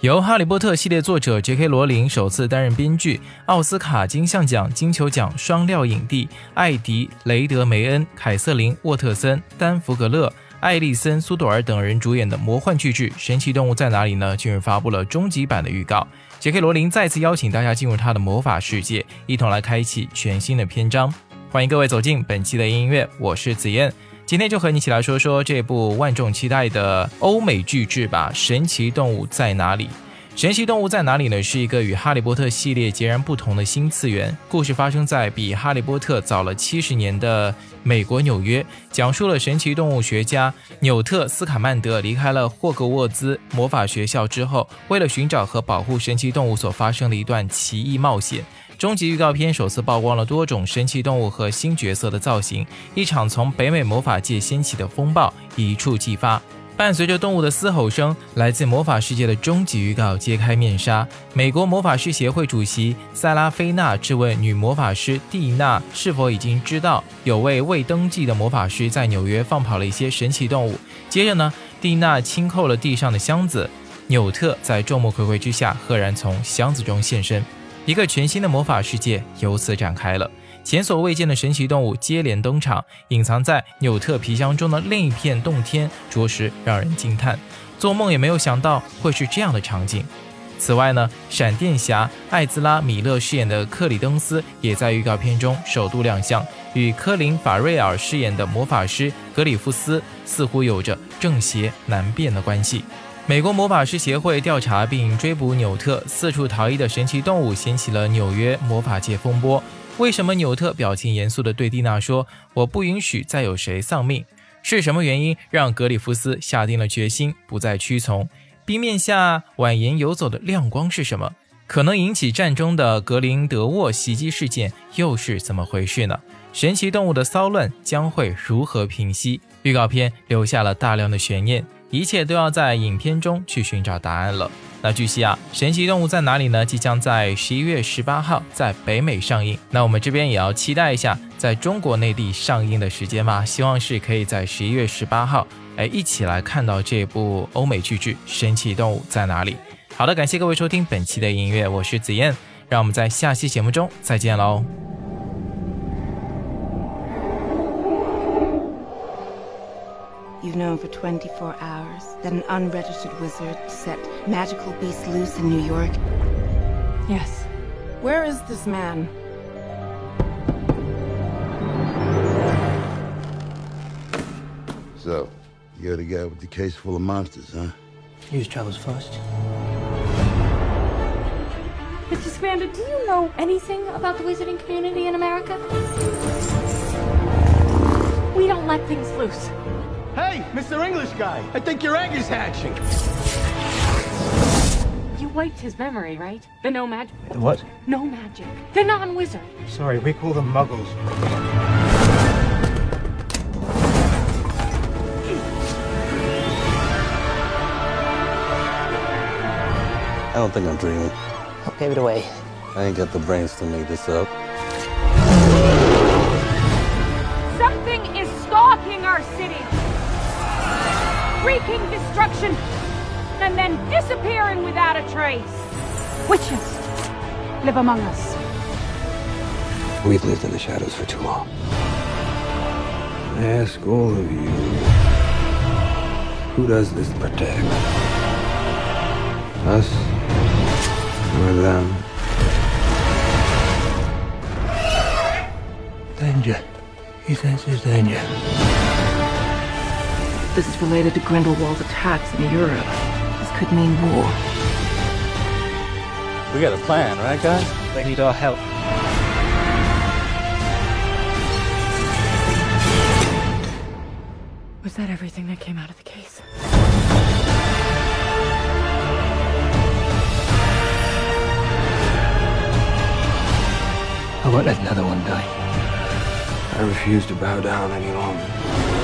由《哈利波特》系列作者 J.K. 罗琳首次担任编剧，奥斯卡金像奖、金球奖双料影帝艾迪·雷德梅恩、凯瑟琳·沃特森、丹·福格勒、艾丽森·苏朵尔等人主演的魔幻巨制《神奇动物在哪里》呢？近日发布了终极版的预告。J.K. 罗琳再次邀请大家进入他的魔法世界，一同来开启全新的篇章。欢迎各位走进本期的音乐，我是子燕。今天就和你一起来说说这部万众期待的欧美巨制吧，《神奇动物在哪里》。《神奇动物在哪里》呢？是一个与《哈利波特》系列截然不同的新次元故事，发生在比《哈利波特》早了七十年的美国纽约，讲述了神奇动物学家纽特·斯卡曼德离开了霍格沃兹魔法学校之后，为了寻找和保护神奇动物所发生的一段奇异冒险。终极预告片首次曝光了多种神奇动物和新角色的造型，一场从北美魔法界掀起的风暴一触即发。伴随着动物的嘶吼声，来自魔法世界的终极预告揭开面纱。美国魔法师协会主席塞拉菲娜质问女魔法师蒂娜是否已经知道有位未登记的魔法师在纽约放跑了一些神奇动物。接着呢，蒂娜轻扣了地上的箱子，纽特在众目睽睽之下赫然从箱子中现身。一个全新的魔法世界由此展开了，前所未见的神奇动物接连登场，隐藏在纽特皮箱中的另一片洞天，着实让人惊叹，做梦也没有想到会是这样的场景。此外呢，闪电侠艾兹拉·米勒饰演的克里登斯也在预告片中首度亮相，与科林·法瑞尔饰演的魔法师格里夫斯似乎有着正邪难辨的关系。美国魔法师协会调查并追捕纽特四处逃逸的神奇动物，掀起了纽约魔法界风波。为什么纽特表情严肃地对蒂娜说：“我不允许再有谁丧命？”是什么原因让格里夫斯下定了决心，不再屈从？冰面下蜿蜒游走的亮光是什么？可能引起战争的格林德沃袭击事件又是怎么回事呢？神奇动物的骚乱将会如何平息？预告片留下了大量的悬念。一切都要在影片中去寻找答案了。那据悉啊，《神奇动物在哪里》呢？即将在十一月十八号在北美上映。那我们这边也要期待一下，在中国内地上映的时间吧。希望是可以在十一月十八号，哎，一起来看到这部欧美巨制《神奇动物在哪里》。好的，感谢各位收听本期的音乐，我是紫燕，让我们在下期节目中再见喽。You've known for 24 hours that an unregistered wizard set magical beasts loose in New York? Yes. Where is this man? So, you're the guy with the case full of monsters, huh? News travels fast. Mr. Scamander, do you know anything about the wizarding community in America? We don't let things loose. Hey, Mr. English guy, I think your egg is hatching. You wiped his memory, right? The no magic. The what? No magic. The non-wizard. Sorry, we call them muggles. I don't think I'm dreaming. I gave it away. I ain't got the brains to make this up. Wreaking destruction. And then disappearing without a trace. Witches live among us. We've lived in the shadows for too long. I ask all of you, who does this protect? Us or them? Danger. He senses danger. This is related to Grindelwald's attacks in Europe. This could mean war. We got a plan, right, guys? They need our help. Was that everything that came out of the case? I won't let another one die. I refuse to bow down any longer.